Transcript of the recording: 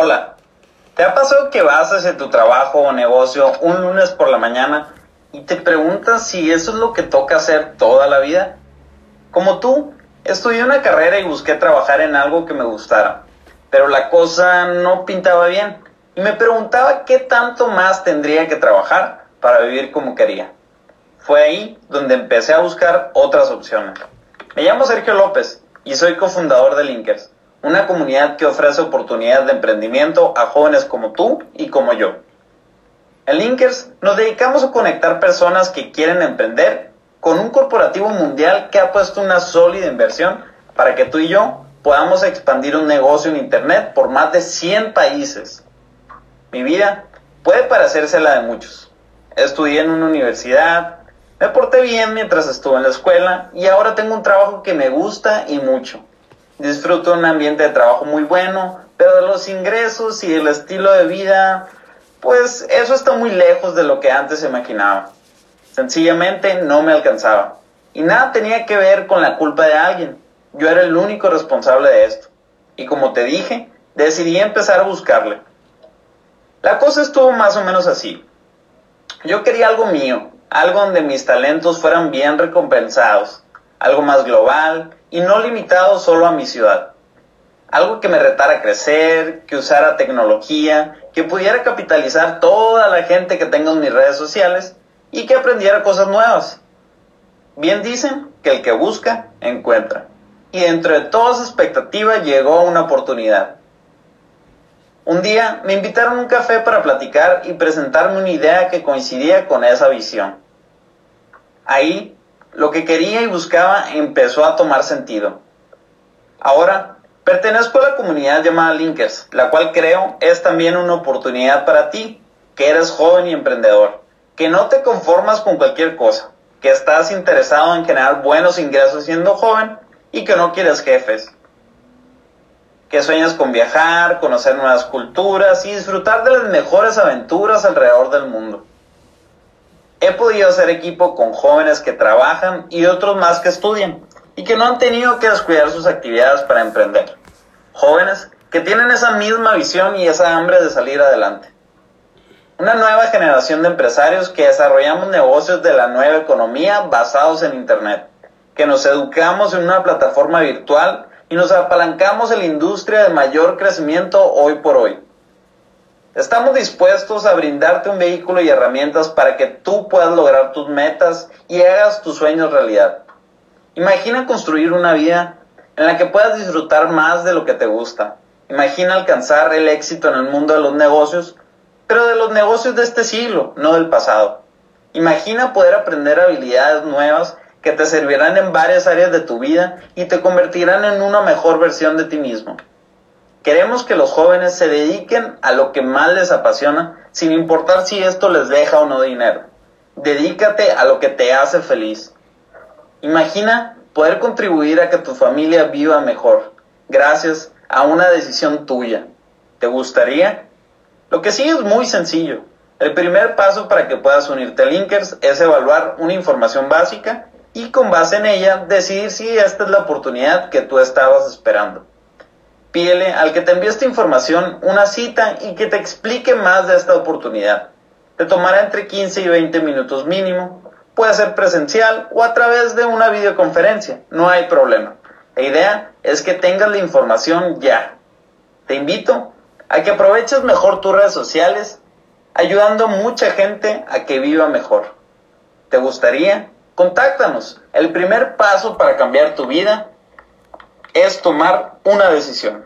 Hola, ¿te ha pasado que vas hacia tu trabajo o negocio un lunes por la mañana y te preguntas si eso es lo que toca hacer toda la vida? Como tú, estudié una carrera y busqué trabajar en algo que me gustara, pero la cosa no pintaba bien y me preguntaba qué tanto más tendría que trabajar para vivir como quería. Fue ahí donde empecé a buscar otras opciones. Me llamo Sergio López y soy cofundador de Linkers, una comunidad que ofrece oportunidades de emprendimiento a jóvenes como tú y como yo. En Linkers nos dedicamos a conectar personas que quieren emprender con un corporativo mundial que ha puesto una sólida inversión para que tú y yo podamos expandir un negocio en Internet por más de 100 países. Mi vida puede parecerse la de muchos. Estudié en una universidad, me porté bien mientras estuve en la escuela y ahora tengo un trabajo que me gusta y mucho. Disfruto un ambiente de trabajo muy bueno, pero de los ingresos y el estilo de vida, pues eso está muy lejos de lo que antes imaginaba. Sencillamente no me alcanzaba. Y nada tenía que ver con la culpa de alguien. Yo era el único responsable de esto. Y como te dije, decidí empezar a buscarle. La cosa estuvo más o menos así. Yo quería algo mío, algo donde mis talentos fueran bien recompensados, algo más global y no limitado solo a mi ciudad. Algo que me retara a crecer, que usara tecnología, que pudiera capitalizar toda la gente que tengo en mis redes sociales y que aprendiera cosas nuevas. Bien dicen que el que busca, encuentra. Y dentro de toda esa expectativa llegó una oportunidad. Un día me invitaron a un café para platicar y presentarme una idea que coincidía con esa visión. Ahí, lo que quería y buscaba empezó a tomar sentido. Ahora, pertenezco a la comunidad llamada Linkers, la cual creo es también una oportunidad para ti, que eres joven y emprendedor, que no te conformas con cualquier cosa, que estás interesado en generar buenos ingresos siendo joven y que no quieres jefes que sueñas con viajar, conocer nuevas culturas y disfrutar de las mejores aventuras alrededor del mundo. He podido hacer equipo con jóvenes que trabajan y otros más que estudian y que no han tenido que descuidar sus actividades para emprender. Jóvenes que tienen esa misma visión y esa hambre de salir adelante. Una nueva generación de empresarios que desarrollamos negocios de la nueva economía basados en Internet, que nos educamos en una plataforma virtual y nos apalancamos en la industria de mayor crecimiento hoy por hoy. Estamos dispuestos a brindarte un vehículo y herramientas para que tú puedas lograr tus metas y hagas tus sueños realidad. Imagina construir una vida en la que puedas disfrutar más de lo que te gusta. Imagina alcanzar el éxito en el mundo de los negocios, pero de los negocios de este siglo, no del pasado. Imagina poder aprender habilidades nuevas que te servirán en varias áreas de tu vida y te convertirán en una mejor versión de ti mismo. Queremos que los jóvenes se dediquen a lo que más les apasiona, sin importar si esto les deja o no dinero. Dedícate a lo que te hace feliz. Imagina poder contribuir a que tu familia viva mejor, gracias a una decisión tuya. ¿Te gustaría? Lo que sí es muy sencillo. El primer paso para que puedas unirte a Linkers es evaluar una información básica y con base en ella decidir si esta es la oportunidad que tú estabas esperando. Pídele al que te envíe esta información una cita y que te explique más de esta oportunidad. Te tomará entre 15 y 20 minutos mínimo. Puede ser presencial o a través de una videoconferencia. No hay problema. La idea es que tengas la información ya. Te invito a que aproveches mejor tus redes sociales, ayudando mucha gente a que viva mejor. ¿Te gustaría? Contáctanos. El primer paso para cambiar tu vida es tomar una decisión.